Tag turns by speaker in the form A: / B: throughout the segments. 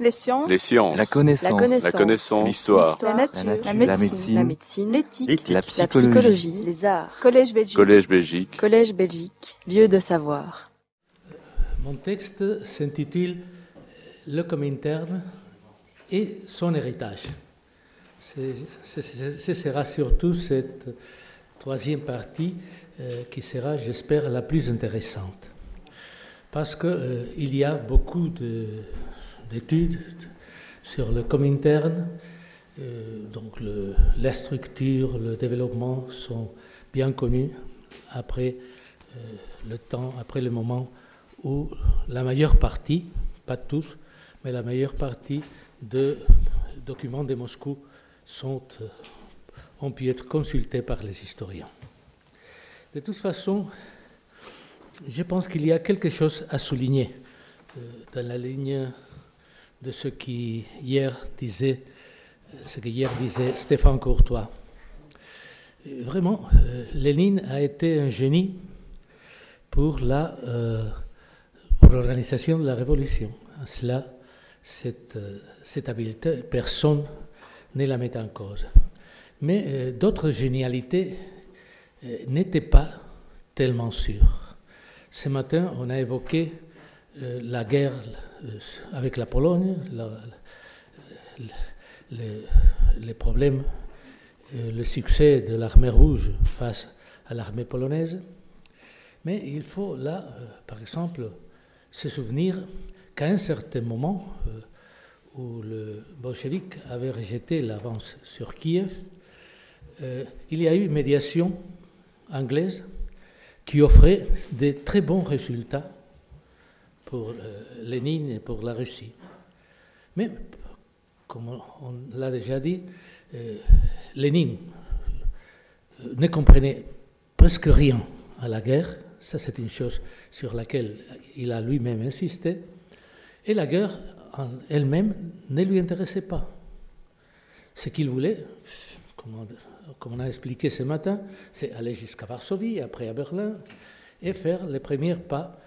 A: Les sciences.
B: Les sciences.
C: La connaissance.
A: La.
B: La. L'histoire.
A: La nature.
C: La nature.
A: La médecine.
C: La médecine.
A: La médecine. L'éthique.
C: La
A: La
C: psychologie.
A: Les arts. Collège Belgique.
B: Collège Belgique.
A: Collège Belgique. Lieu de savoir.
D: Mon texte s'intitule Le Comintern et son héritage. Ce sera surtout cette troisième partie euh, qui sera, j'espère, la plus intéressante. Parce qu'il y a beaucoup de- d'études sur le Comintern, euh, donc la structure, le développement sont bien connus après euh, le temps, après le moment où la majeure partie, pas tous, mais la majeure partie de documents de Moscou euh, ont pu être consultés par les historiens. De toute façon, je pense qu'il y a quelque chose à souligner dans la ligne de ce qui hier disait, euh, ce que hier disait Stéphane Courtois. Euh, Vraiment, euh, Lénine a été un génie pour la l'organisation de la révolution. Cela, cette, cette habileté, personne ne la met en cause. Mais d'autres génialités n'étaient pas tellement sûres. Ce matin, on a évoqué la guerre euh, avec la Pologne, les problèmes, euh, le succès de l'armée rouge face à l'armée polonaise. Mais il faut là, euh, par exemple, se souvenir qu'à un certain moment euh, où le bolchevique avait rejeté l'avance sur Kiev, euh, il y a eu une médiation anglaise qui offrait de très bons résultats pour euh, Lénine et pour la Russie. Mais, comme on l'a déjà dit, euh, Lénine euh, ne comprenait presque rien à la guerre. Ça, c'est une chose sur laquelle il a lui-même insisté. Et la guerre elle-même ne lui intéressait pas. Ce qu'il voulait, comme on a expliqué ce matin, c'est aller jusqu'à Varsovie, après à Berlin, et faire les premiers pas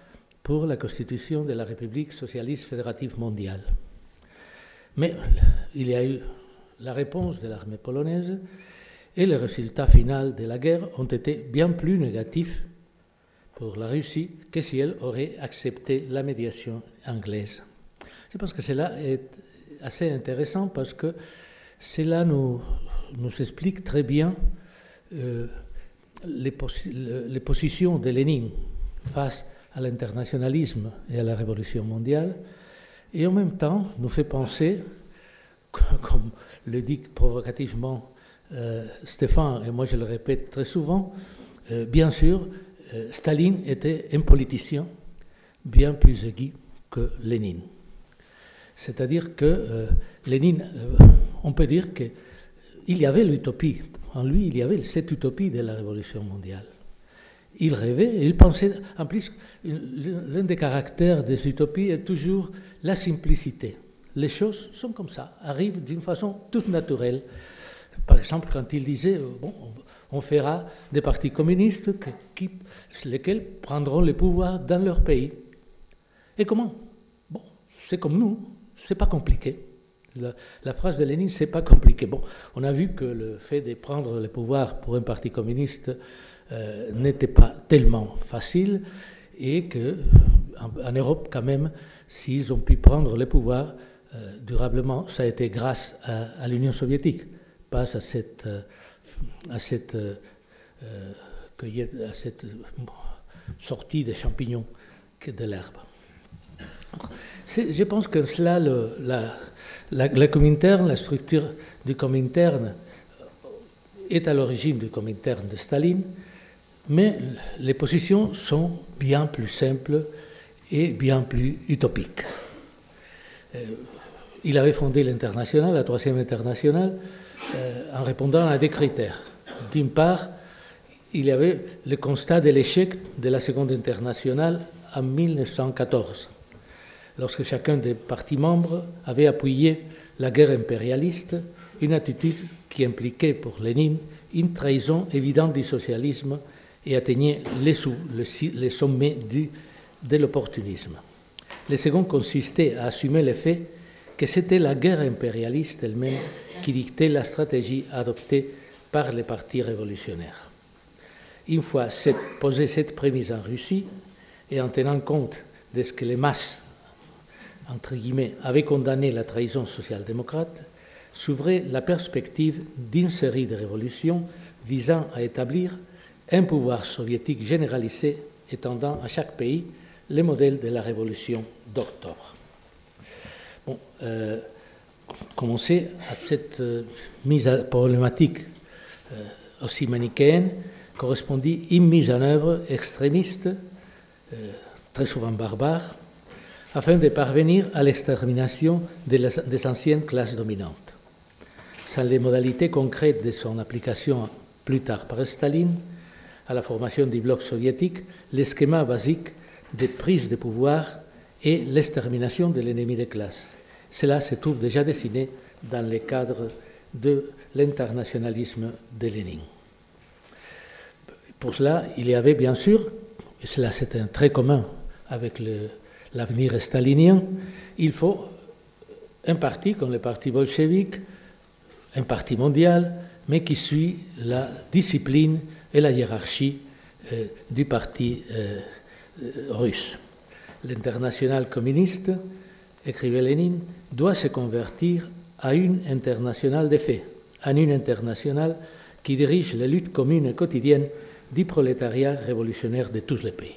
D: pour la constitution de la République socialiste fédérative mondiale. Mais il y a eu la réponse de l'armée polonaise et les résultats finaux de la guerre ont été bien plus négatifs pour la Russie que si elle aurait accepté la médiation anglaise. Je pense que cela est assez intéressant parce que cela nous, nous explique très bien euh, les, les positions de Lénine face à l'internationalisme et à la révolution mondiale, et en même temps nous fait penser, comme le dit provocativement euh, Stéphane, et moi je le répète très souvent, euh, bien sûr, euh, Staline était un politicien bien plus aigu que Lénine. C'est-à-dire que Lénine, on peut dire qu'il y avait l'utopie. En lui, il y avait cette utopie de la révolution mondiale. Il rêvait, il pensait, en plus, l'un des caractères des utopies est toujours la simplicité. Les choses sont comme ça, arrivent d'une façon toute naturelle. Par exemple, quand il disait, euh, bon, on fera des partis communistes qui, lesquels prendront le pouvoir dans leur pays. Et comment? Bon, c'est comme nous, c'est pas compliqué. La, la phrase de Lénine, c'est pas compliqué. Bon, on a vu que le fait de prendre le pouvoir pour un parti communiste euh, n'était pas tellement facile et que en, Europe, quand même, s'ils ont pu prendre le pouvoir euh, durablement, ça a été grâce à, l'Union soviétique, pas à cette, euh, à cette, sortie des champignons de l'herbe. Je pense que cela, la, la, la Comintern, la structure du Comintern est à l'origine du Comintern de Staline, mais les positions sont bien plus simples et bien plus utopiques. Euh, il avait fondé l'international, la troisième internationale, euh, en répondant à des critères. D'une part, il y avait le constat de l'échec de la seconde internationale en 1914 lorsque chacun des partis membres avait appuyé la guerre impérialiste, une attitude qui impliquait pour Lénine une trahison évidente du socialisme et atteignait les, sou- le si- les sommets de l'opportunisme. Le second consistait à assumer le fait que c'était la guerre impérialiste elle-même qui dictait la stratégie adoptée par les partis révolutionnaires. Une fois posée cette prémisse en Russie, et en tenant compte de ce que les masses, entre guillemets, avaient condamné la trahison social-démocrate, s'ouvrait la perspective d'une série de révolutions visant à établir un pouvoir soviétique généralisé étendant à chaque pays les modèles de la révolution d'octobre. Bon, euh, commencer à cette euh, mise à problématique euh, aussi manichéenne correspondit une mise en œuvre extrémiste, euh, très souvent barbare, afin de parvenir à l'extermination des anciennes classes dominantes. Sans les modalités concrètes de son application plus tard par Staline, à la formation du bloc soviétique, les schémas basiques de prise de pouvoir et l'extermination de l'ennemi de classe. Cela se trouve déjà dessiné dans le cadre de l'internationalisme de Lénine. Pour cela, il y avait bien sûr, et cela c'est un trait commun avec l'avenir stalinien, il faut un parti comme le parti bolchevique, un parti mondial, mais qui suit la discipline et la hiérarchie euh, du parti euh, euh, russe. L'international communiste, écrivait Lénine, doit se convertir à une internationale de fait, à une internationale qui dirige les luttes communes et quotidiennes du prolétariat révolutionnaire de tous les pays.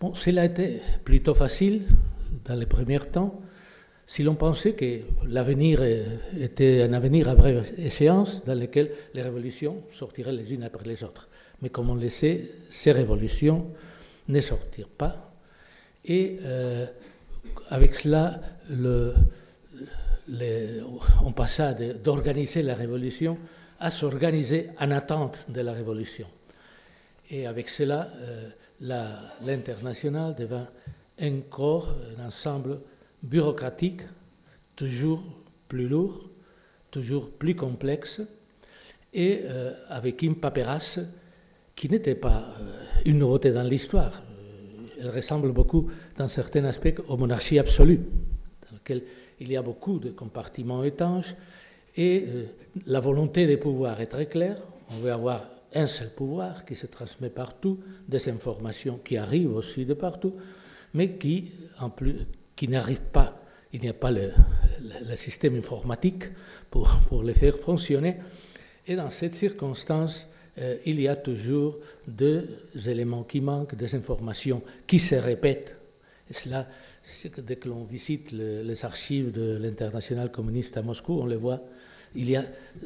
D: Bon, cela été plutôt facile dans les premiers temps, si l'on pensait que l'avenir était un avenir à brève échéance dans lequel les révolutions sortiraient les unes après les autres. Mais comme on le sait, ces révolutions ne sortirent pas. Et euh, avec cela, on passa d'organiser la révolution à s'organiser en attente de la révolution. Et avec cela, euh, l'international devint un corps, un ensemble bureaucratique, toujours plus lourd, toujours plus complexe, et euh, avec une paperasse qui n'était pas euh, une nouveauté dans l'histoire. Elle ressemble beaucoup, dans certains aspects, aux monarchies absolues, dans lesquelles il y a beaucoup de compartiments étanches, et la volonté des pouvoirs est très claire. On veut avoir un seul pouvoir qui se transmet partout, des informations qui arrivent aussi de partout, mais qui, en plus, qui n'arrivent pas. Il n'y a pas le, système informatique pour, les faire fonctionner. Et dans cette circonstance, euh, il y a toujours deux éléments qui manquent, des informations qui se répètent. Et cela, dès que l'on visite les archives de l'international communiste à Moscou, on le voit.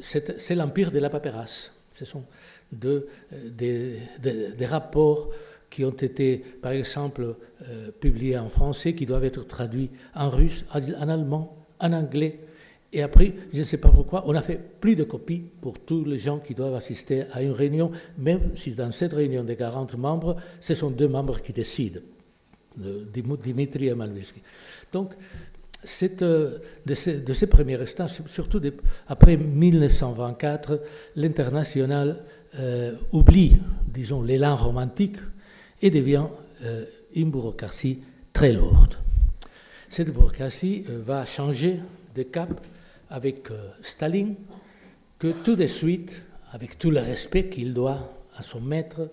D: C'est l'empire de la paperasse. Ce sont de, des, rapports qui ont été, par exemple, euh, publiés en français, qui doivent être traduits en russe, en allemand, en anglais. Et après, je ne sais pas pourquoi, on a fait plus de copies pour tous les gens qui doivent assister à une réunion, même si dans cette réunion de 40 membres, ce sont deux membres qui décident, Dimitri et Malvesky. Donc, euh, de, ces, de, ces, premiers instants, surtout après 1924, l'international euh, oublie, disons, l'élan romantique et devient euh, une bureaucratie très lourde. Cette bureaucratie euh, va changer de cap avec Staline, que tout de suite, avec tout le respect qu'il doit à son maître,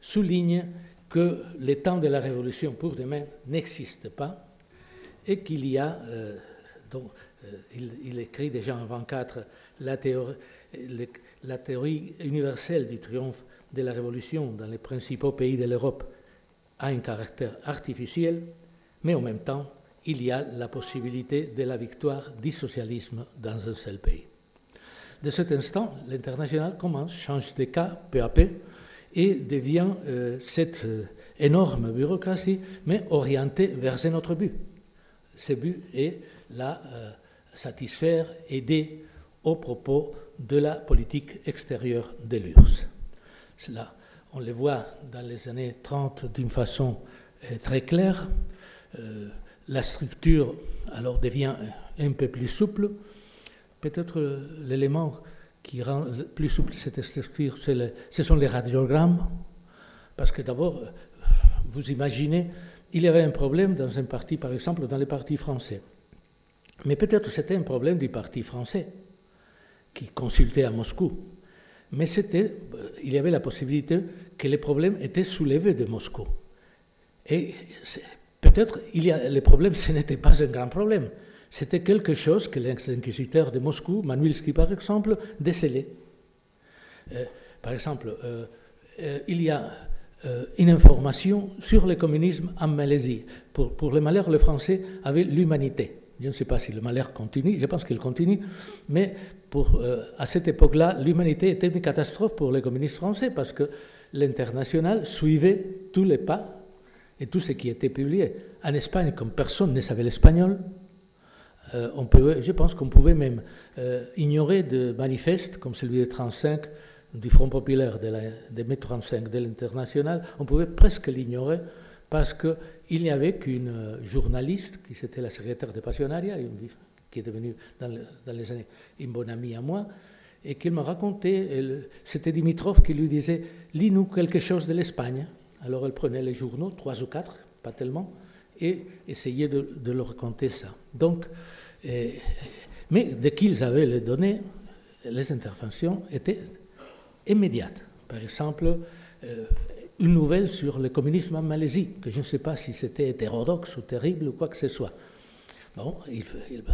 D: souligne que le temps de la révolution pour demain n'existe pas et qu'il y a, donc, il, écrit déjà en 24 la théorie, la théorie universelle du triomphe de la révolution dans les principaux pays de l'Europe a un caractère artificiel, mais en même temps, il y a la possibilité de la victoire du socialisme dans un seul pays. De cet instant, l'international commence, change de cas peu à peu et devient euh, cette euh, énorme bureaucratie, mais orientée vers un autre but. Ce but est la euh, satisfaire, aider au propos de la politique extérieure de l'URSS. Cela, on le voit dans les années 30 d'une façon très claire. La structure alors devient un peu plus souple. Peut-être l'élément qui rend plus souple cette structure, ce sont les radiogrammes. Parce que d'abord, vous imaginez, il y avait un problème dans un parti, par exemple, dans les partis français. Mais peut-être c'était un problème du parti français qui consultait à Moscou. Mais c'était, il y avait la possibilité que les problèmes étaient soulevés de Moscou. Et peut-être les problèmes, ce n'était pas un grand problème. C'était quelque chose que l'ex-inquisiteur de Moscou, Manuilski par exemple, décelait. Euh, par exemple, euh, euh, il y a une information sur le communisme en Malaisie. Pour, pour le malheur, le français avait l'humanité. Je ne sais pas si le malheur continue, je pense qu'il continue, mais à cette époque-là, l'humanité était une catastrophe pour les communistes français parce que l'international suivait tous les pas et tout ce qui était publié. En Espagne, comme personne ne savait l'espagnol, euh, on peut, je pense qu'on pouvait même euh, ignorer de manifestes comme celui de 35 du Front populaire, de, la, de mai 35 de l'International, on pouvait presque l'ignorer parce qu'il n'y avait qu'une euh, journaliste, qui était la secrétaire de Passionaria, qui est devenue dans, les années une bonne amie à moi, et qu'il me racontait, c'était Dimitrov qui lui disait, lis-nous quelque chose de l'Espagne. Alors elle prenait les journaux, trois ou quatre, pas tellement, et essayait de, leur raconter ça. Donc, mais dès qu'ils avaient les données, les interventions étaient immédiates. Par exemple, euh, une nouvelle sur le communisme en Malaisie, que je ne sais pas si c'était hétérodoxe ou terrible ou quoi que ce soit. Bon,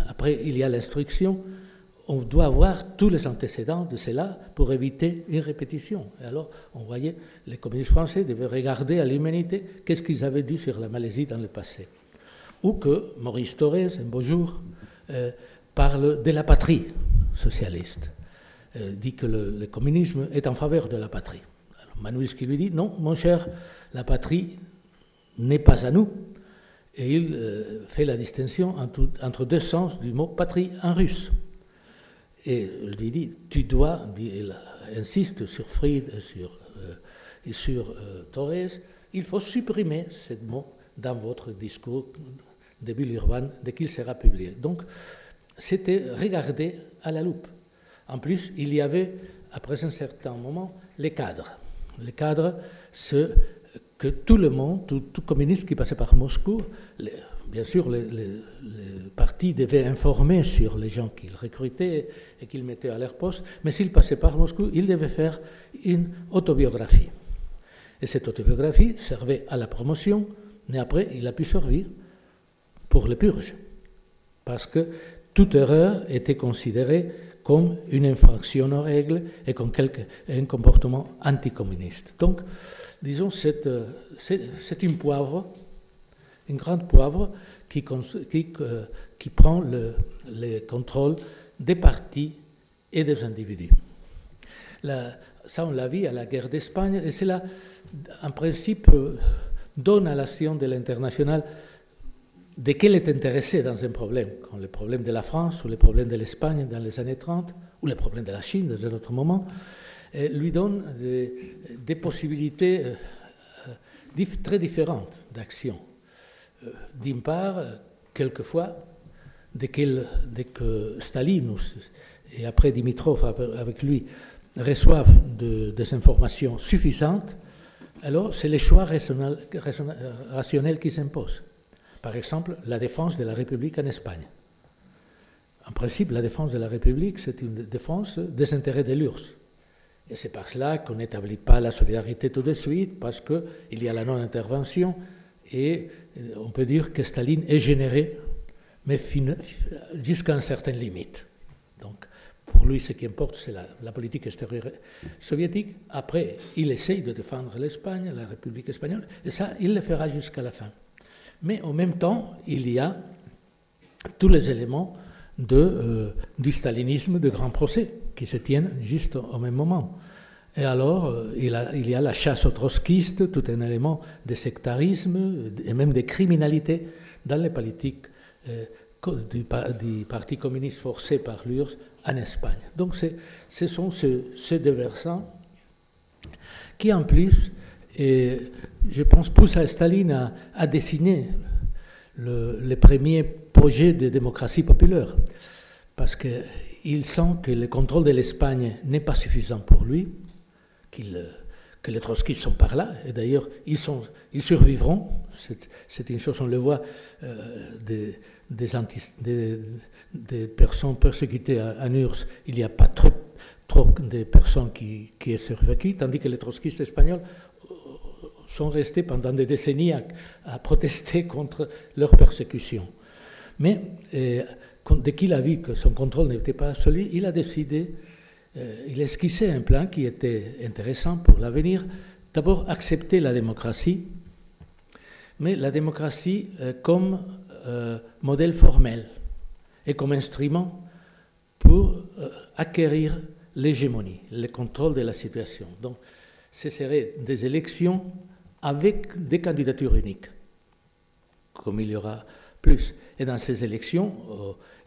D: après, il y a l'instruction. On doit avoir tous les antécédents de cela pour éviter une répétition. Et alors, on voyait, les communistes français devaient regarder à l'humanité qu'est-ce qu'ils avaient dit sur la Malaisie dans le passé. Ou que Maurice Thorez, un beau jour, euh, parle de la patrie socialiste, euh, dit que le, communisme est en faveur de la patrie. Alors qui lui dit non, mon cher, la patrie n'est pas à nous. Et il euh, fait la distinction entre, deux sens du mot patrie en russe. Et il lui dit tu dois, il insiste sur Fried et sur, et sur Torres, il faut supprimer ce mot dans votre discours de Bill Urban dès qu'il sera publié. Donc, c'était regardé à la loupe. En plus, il y avait, après un certain moment, les cadres. Les cadres, c'est que tout le monde, tout, communiste qui passait par Moscou, bien sûr, les, partis devaient informer sur les gens qu'ils recrutaient et qu'ils mettaient à leur poste, mais s'ils passaient par Moscou, ils devaient faire une autobiographie. Et cette autobiographie servait à la promotion, mais après, il a pu servir pour les purges, parce que toute erreur était considérée comme une infraction aux règles et comme un comportement anticommuniste. Donc, disons, c'est, c'est, une poivre, une grande poivre euh, qui prend le, le, contrôle des partis et des individus. ça, on l'a vu à la guerre d'Espagne, et cela, en principe, euh, donne à l'action de l'international de quel est intéressé dans un problème, comme le problème de la France ou le problème de l'Espagne dans les années 30, ou le problème de la Chine dans un autre moment, lui donne des, possibilités euh, très différentes d'action. Euh, d'une part, quelquefois, dès, que Staline et après Dimitrov avec lui reçoivent des informations suffisantes, alors c'est les choix rationnels qui s'imposent. Par exemple, la défense de la République en Espagne. En principe, la défense de la République, c'est une défense des intérêts de l'URSS. Et c'est par cela qu'on n'établit pas la solidarité tout de suite, parce qu'il y a la non-intervention, et euh, on peut dire que Staline est généré, mais jusqu'à une certaine limite. Donc, pour lui, ce qui importe, c'est la, politique extérieure soviétique. Après, il essaye de défendre l'Espagne, la République espagnole, et ça, il le fera jusqu'à la fin. Mais en même temps, il y a tous les éléments euh, du stalinisme de grand procès qui se tiennent juste au même moment. Et alors, euh, il, y a la chasse aux trotskistes, tout un élément de sectarisme et même de criminalité dans les politiques euh, du, Parti communiste forcé par l'URSS en Espagne. Donc, ce sont ces deux versants qui, en plus, et je pense, pousse à Staline à, dessiner le, les premiers projets de démocratie populaire, parce qu'il sent que le contrôle de l'Espagne n'est pas suffisant pour lui, qu'il que les trotskistes sont par là, et d'ailleurs, ils, survivront. C'est une chose, on le voit, euh, des, personnes persécutées à, à Nurs, il n'y a pas trop, de personnes qui, qui ont survécu, tandis que les trotskistes espagnols euh, sont restés pendant des décennies à, protester contre leur persécution. Mais euh, dès qu'il a vu que son contrôle n'était pas absolu, il a décidé euh, il esquissait un plan qui était intéressant pour l'avenir. D'abord, accepter la démocratie, mais la démocratie euh, comme euh, modèle formel et comme instrument pour acquérir l'hégémonie, le contrôle de la situation. Donc, ce seraient des élections avec des candidatures uniques, comme il y aura plus. Et dans ces élections,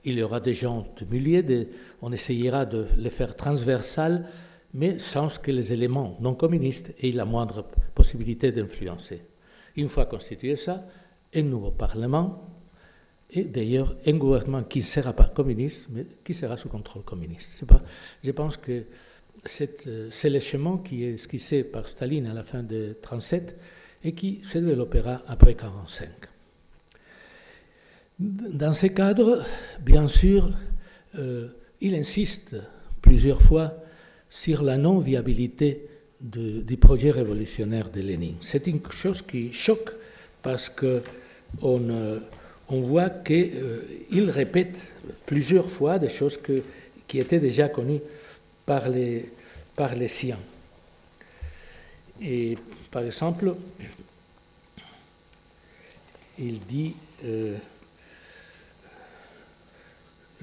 D: il y aura des gens de milliers, on essayera de les faire transversales, mais sans que les éléments non communistes aient la moindre possibilité d'influencer. Une fois constitué ça, un nouveau Parlement, et d'ailleurs un gouvernement qui ne sera pas communiste, mais qui sera sous contrôle communiste. Je pense que c'est le chemin qui est esquissé par Staline à la fin de 1937 et qui se développera après 1945. Dans ce cadre, bien sûr, euh, il insiste plusieurs fois sur la non-viabilité du projet révolutionnaire de Lénine. C'est une chose qui choque parce qu'on euh, on voit qu'il euh, répète plusieurs fois des choses qui étaient déjà connues par les, par les siens. Et par exemple, il dit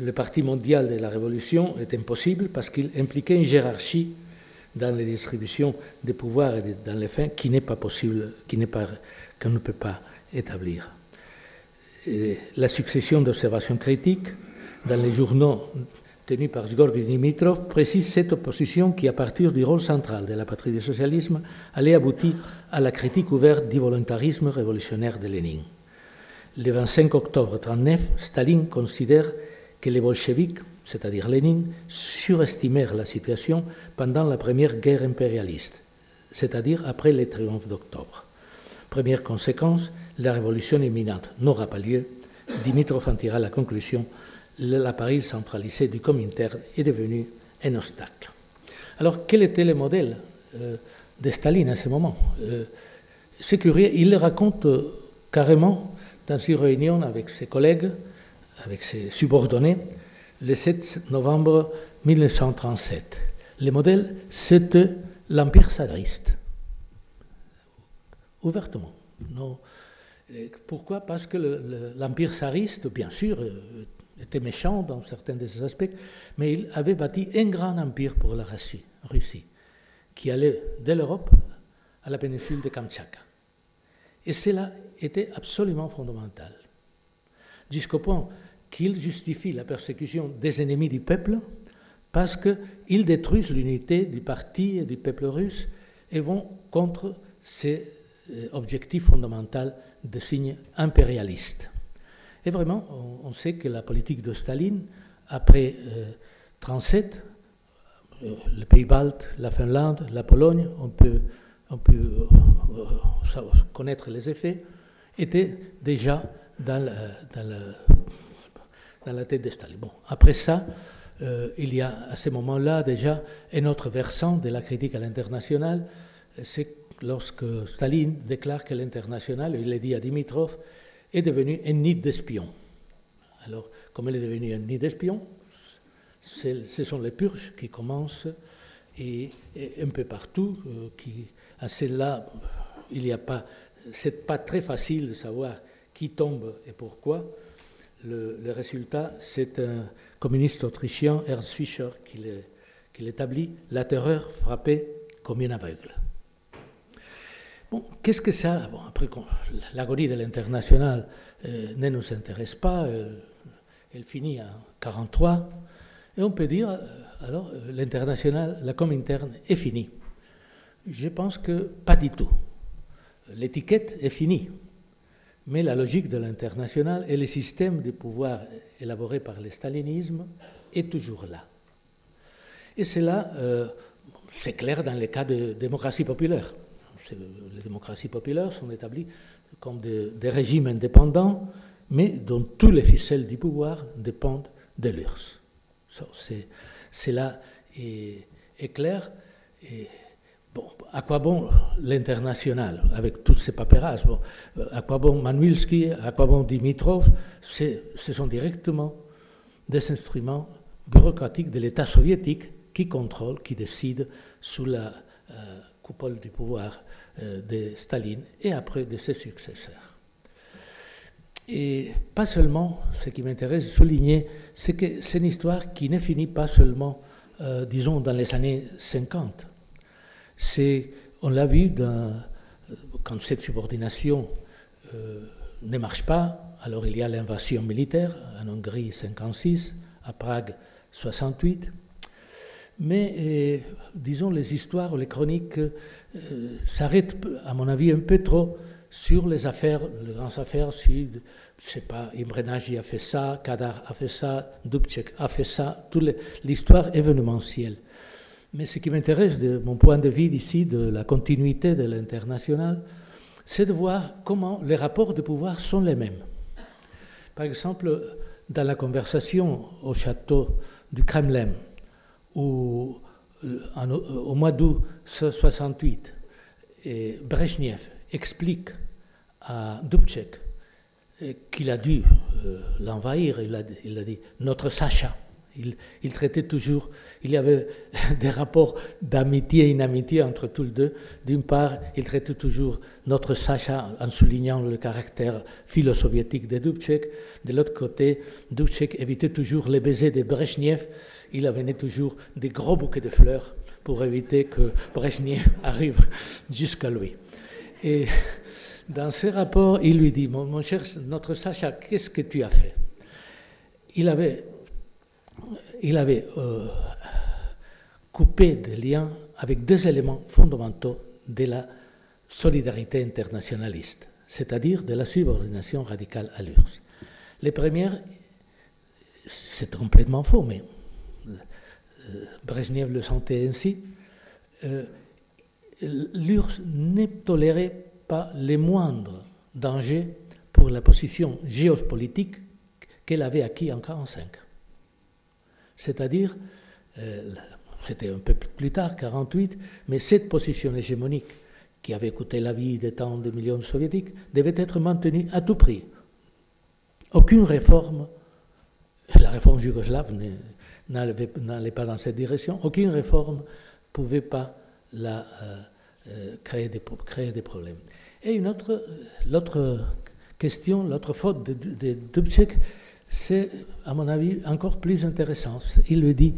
D: le parti mondial de la Révolution est impossible parce qu'il impliquait une hiérarchie dans les distributions des pouvoirs et dans les fins qui n'est pas possible, qui n'est pas, qu'on ne peut pas établir. la succession d'observations critiques dans les journaux tenus par Georgi Dimitrov précise cette opposition qui, à partir du rôle central de la patrie du socialisme, allait aboutir à la critique ouverte du volontarisme révolutionnaire de Lénine. Le 25 octobre 1939, Staline considère que les bolcheviks, c'est-à-dire Lénine, surestimèrent la situation pendant la première guerre impérialiste, c'est-à-dire après les triomphes d'octobre. Première conséquence, la révolution imminente n'aura pas lieu. Dimitrov en tira la conclusion l'appareil centralisé du Comintern est devenu un obstacle. Alors, quel était le modèle euh, de Staline à ce moment? Euh, C'est curieux, il le raconte euh, carrément dans une réunion avec ses collègues avec ses subordonnés le 7 novembre 1937. Le modèle, c'était l'Empire tsariste. Ouvertement. Non. Pourquoi? Parce que l'Empire tsariste, bien sûr, euh, était méchant dans certains de ses aspects, mais il avait bâti un grand empire pour la Russie, Russie qui allait de l'Europe à la péninsule de Kamtchatka. Et cela était absolument fondamental. Jusqu'au point qu'ils justifient la persécution des ennemis du peuple parce qu'ils détruisent l'unité du parti et du peuple russe et vont contre ces euh, objectifs fondamentaux de signe impérialiste. Et vraiment, on, sait que la politique de Staline, après 1937, euh, euh, le pays balte, la Finlande, la Pologne, on peut, on peut connaître les effets, était déjà dans, le, dans le dans la tête de Staline. Bon, après ça, euh, il y a à ce moment-là déjà un autre versant de la critique à l'international, c'est lorsque Staline déclare que l'international, il l'a dit à Dimitrov, est devenu un nid d'espions. Alors, comme elle est devenue un nid d'espions, ce sont les purges qui commencent et, un peu partout. Euh, à celle-là, il n'y a pas, c'est pas très facile de savoir qui tombe et pourquoi. Le, résultat, c'est un communiste autrichien, Ernst Fischer, qui l'établit, la terreur frappée comme une aveugle. Bon, qu'est-ce que ça bon, Après, l'agonie de l'international euh, ne nous intéresse pas, euh, elle finit en 1943, et on peut dire, euh, alors, l'international, la com interne est finie. Je pense que pas du tout. L'étiquette est finie. Mais la logique de l'international et le système de pouvoir élaboré par le stalinisme est toujours là. Et cela, euh, c'est clair dans les cas de démocratie populaire. Les démocraties populaires sont établies comme des, régimes indépendants, mais dont tous les ficelles du pouvoir dépendent de l'URSS. c'est là est, clair. Bon, à quoi bon l'international avec toutes ces paperasses bon, À quoi bon Manuilski À quoi bon Dimitrov? Ce sont directement des instruments bureaucratiques de l'État soviétique qui contrôle, qui décide sous la euh, coupole du pouvoir euh, de Staline et après de ses successeurs. Et pas seulement, ce qui m'intéresse de souligner, c'est que c'est une histoire qui ne finit pas seulement, euh, disons, dans les années 50. On l'a vu quand cette subordination ne marche pas, alors il y a l'invasion militaire en Hongrie 56, à Prague 68. Mais, euh, disons, les histoires, les chroniques euh, s'arrêtent, à mon avis, un peu trop sur les affaires, les grandes affaires, sais pas, Imre a fait ça, Kadar a fait ça, Dubček a fait ça, toute l'histoire événementielle. Mais ce qui m'intéresse de mon point de vue ici, de la continuité de l'international, c'est de voir comment les rapports de pouvoir sont les mêmes. Par exemple, dans la conversation au château du Kremlin, où, euh, au mois d'août 68, et Brezhnev explique à Dubček euh, qu'il a dû euh, l'envahir, il a dit notre Sacha. Il, traitait toujours, il y avait des rapports d'amitié et inamitié entre tous les deux. D'une part, il traitait toujours notre Sacha en soulignant le caractère philo-soviétique de Dubček. De l'autre côté, Dubček évitait toujours les baisers de Brezhnev. Il amenait toujours des gros bouquets de fleurs pour éviter que Brezhnev arrive jusqu'à lui. Et dans ces rapports, il lui dit, mon, mon cher, notre Sacha, qu'est-ce que tu as fait? Il avait il avait euh, coupé des liens avec deux éléments fondamentaux de la solidarité internationaliste, c'est-à-dire de la subordination radicale à l'URSS. Les premières, c'est complètement faux, mais euh, Brezhnev le sentait ainsi, euh, l'URSS ne tolérait pas les moindres dangers pour la position géopolitique qu'elle avait acquis en 1945. C'est-à-dire, euh, c'était un peu plus tard, 48, mais cette position hégémonique qui avait coûté la vie de tant de millions de soviétiques devait être maintenue à tout prix. Aucune réforme, la réforme yougoslave n'allait pas dans cette direction, aucune réforme pouvait pas la, euh, euh, créer, des, problèmes. Et une autre, l'autre question, l'autre faute de, de c'est, à mon avis, encore plus intéressant. Il lui dit,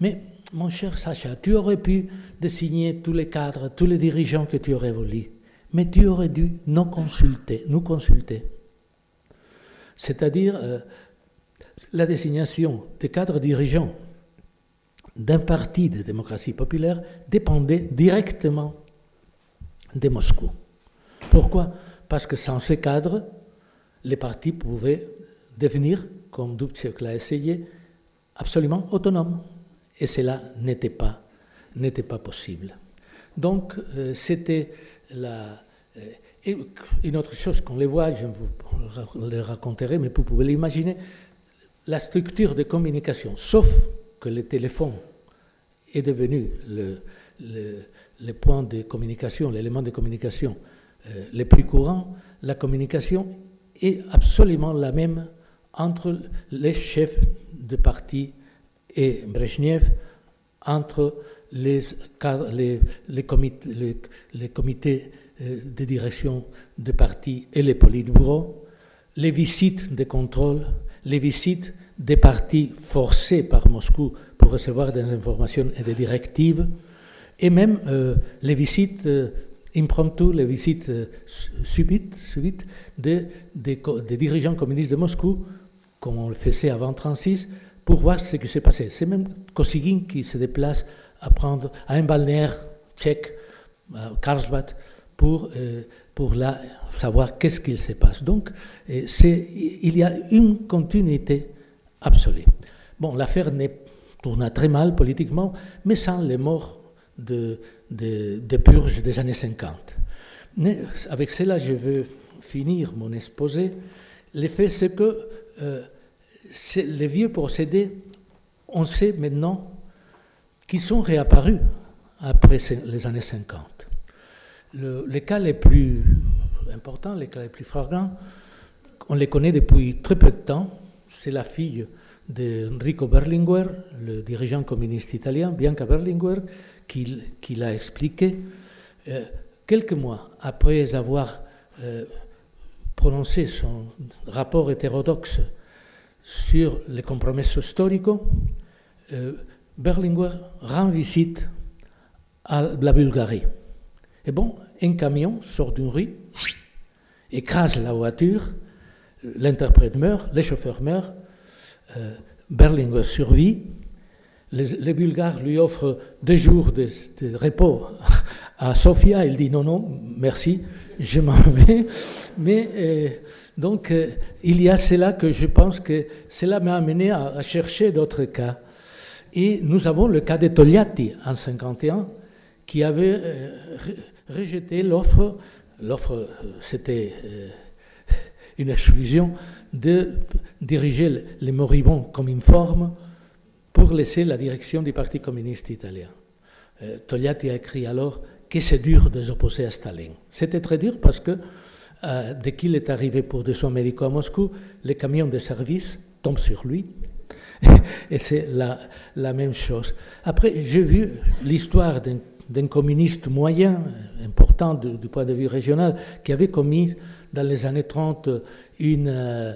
D: mais mon cher Sacha, tu aurais pu désigner tous les cadres, tous les dirigeants que tu aurais voulu, mais tu aurais dû nous consulter. Consulter. C'est-à-dire euh, la désignation des cadres dirigeants d'un parti de démocratie populaire dépendait directement de Moscou. Pourquoi? Parce que sans ces cadres, les partis pouvaient devenir, comme Dubček l'a essayé, absolument autonome. Et cela n'était pas, n'était pas possible. Donc, euh, c'était la. Euh, une autre chose qu'on les voit, je vous le raconterai, mais vous pouvez l'imaginer, la structure de communication, sauf que le téléphone est devenu le, point de communication, l'élément de communication euh, le plus courant, la communication est absolument la même entre les chefs de parti et Brezhnev, entre les, les, comités, euh, de direction de parti et les politbureaux, les visites de contrôle, les visites des partis forcés par Moscou pour recevoir des informations et des directives, et même euh, les visites euh, impromptues, les visites subites, subites des, des, dirigeants communistes de Moscou comme on le faisait avant 1936, pour voir ce qui s'est passé. C'est même Kosygin qui se déplace à prendre un balnéaire tchèque, à Karlsbad, pour, euh, pour là, savoir qu'est-ce qu'il se passe. Donc, euh, il y a une continuité absolue. Bon, l'affaire tourna très mal politiquement, mais sans les morts de, purges des années 50. Mais avec cela, je veux finir mon exposé. L'effet, c'est que euh, les vieux procédés, on sait maintenant qu'ils sont réapparus après les années 50. les cas les plus importants, les cas les plus flagrants, on les connaît depuis très peu de temps. C'est la fille d'Enrico Berlinguer, le dirigeant communiste italien, Bianca Berlinguer, qui, l'a expliqué. Euh, quelques mois après avoir euh, prononcé son rapport hétérodoxe sur les compromis historiques, euh, Berlinguer rend visite à la Bulgarie. Et bon, un camion sort d'une rue, écrase la voiture, l'interprète meurt, les chauffeurs meurent, euh, Berlinguer survit, les, Bulgares lui offrent deux jours de, repos à Sofia, il dit non, non, merci, je m'en vais. Mais euh, donc, euh, il y a cela que je pense que cela m'a amené à, chercher d'autres cas. Et nous avons le cas de Togliatti en 51, qui avait rejeté l'offre. L'offre, c'était une exclusion de diriger les moribonds comme une forme pour laisser la direction du Parti communiste italien. Euh, Togliatti a écrit alors que c'est dur de s'opposer à Staline. C'était très dur parce que euh, dès qu'il est arrivé pour des soins médicaux à Moscou, les camions de service tombent sur lui. Et c'est la, la, même chose. Après, j'ai vu l'histoire d'un communiste moyen, important du, point de vue régional, qui avait commis dans les années 30 une euh,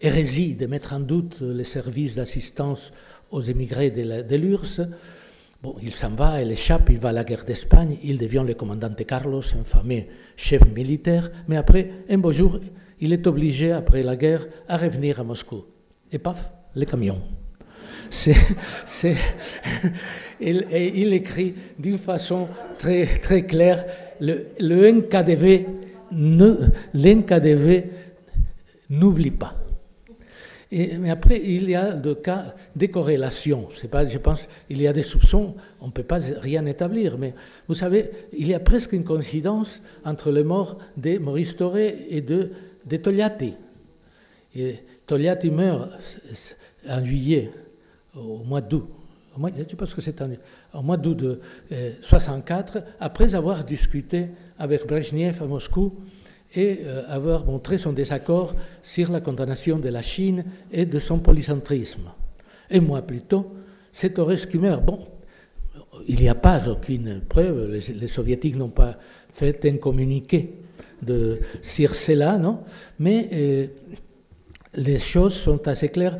D: hérésie de mettre en doute les services d'assistance aux émigrés de l'URSS. Il s'en va, il échappe, il va à la guerre d'Espagne, il devient le commandant de Carlos, un fameux chef militaire, mais après, un beau jour, il est obligé, après la guerre, à revenir à Moscou. Et paf, les camions. C'est, il, il, écrit d'une façon très, claire le, le NKDV, n'oublie pas. Mais après, il y a des cas de corrélation. C'est pas, je pense, il y a des soupçons, on ne peut pas rien établir, mais vous savez, il y a presque une coïncidence entre les morts de Maurice Toré et de, de Togliatti. Et Togliatti meurt en juillet, au mois d'août. Je pense que c'est au mois d'août de 64, après avoir discuté avec Brezhnev à Moscou et euh, avoir montré son désaccord sur la condamnation de la Chine et de son polycentrisme. Un mois plus tôt, c'est Horace Kummer. Bon, il n'y a pas aucune preuve, les, soviétiques n'ont pas fait un communiqué de, sur cela, non? Mais euh, les choses sont assez claires.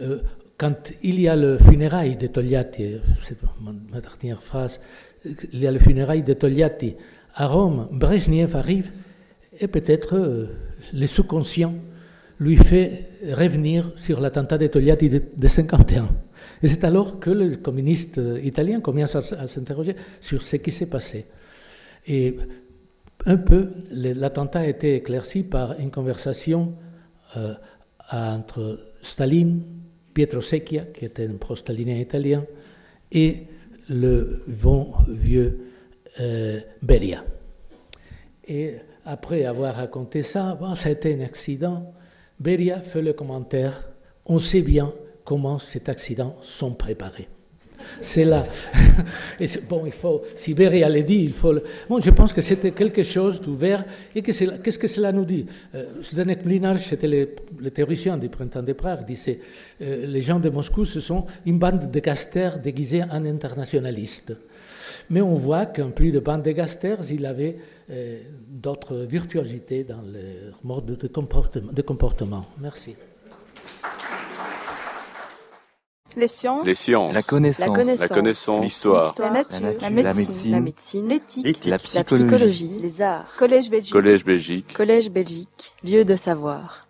D: Euh, quand il y a le funérail de Togliatti, c'est ma dernière phrase, il y a le funérail de Togliatti à Rome, Brezhnev arrive et peut-être euh, le sous-conscient lui fait revenir sur l'attentat de Togliatti de, 1951. Et c'est alors que le communiste italien commence à, s'interroger sur ce qui s'est passé. Et un peu, l'attentat a été éclairci par une conversation euh, entre Staline, Pietro Secchia, qui était un pro-stalinien italien, et le bon vieux euh, Beria. Et après avoir raconté ça, bon, été un accident. Beria fait le commentaire on sait bien comment cet accident sont préparés. C'est là. Bon, il faut, si Beria l'a dit, il faut. Bon, je pense que c'était quelque chose d'ouvert. Et qu'est-ce que cela nous dit? Euh, Zdenek Mlinar, c'était le, le, théoricien du printemps de Prague, disait euh, les gens de Moscou, ce sont une bande de gasters déguisés en internationalistes. Mais on voit qu'en plus de bande de gasters, il avait euh, d'autres virtuosités dans le mode de comportement. De comportement. Merci.
A: Les sciences.
B: Les sciences.
C: La connaissance.
B: La connaissance. L'histoire.
A: La, nature.
C: La, médecine.
A: La médecine. L'éthique.
C: La, psychologie.
A: Les arts. Collège Belgique.
B: Collège Belgique.
A: Collège Belgique. Lieu de savoir.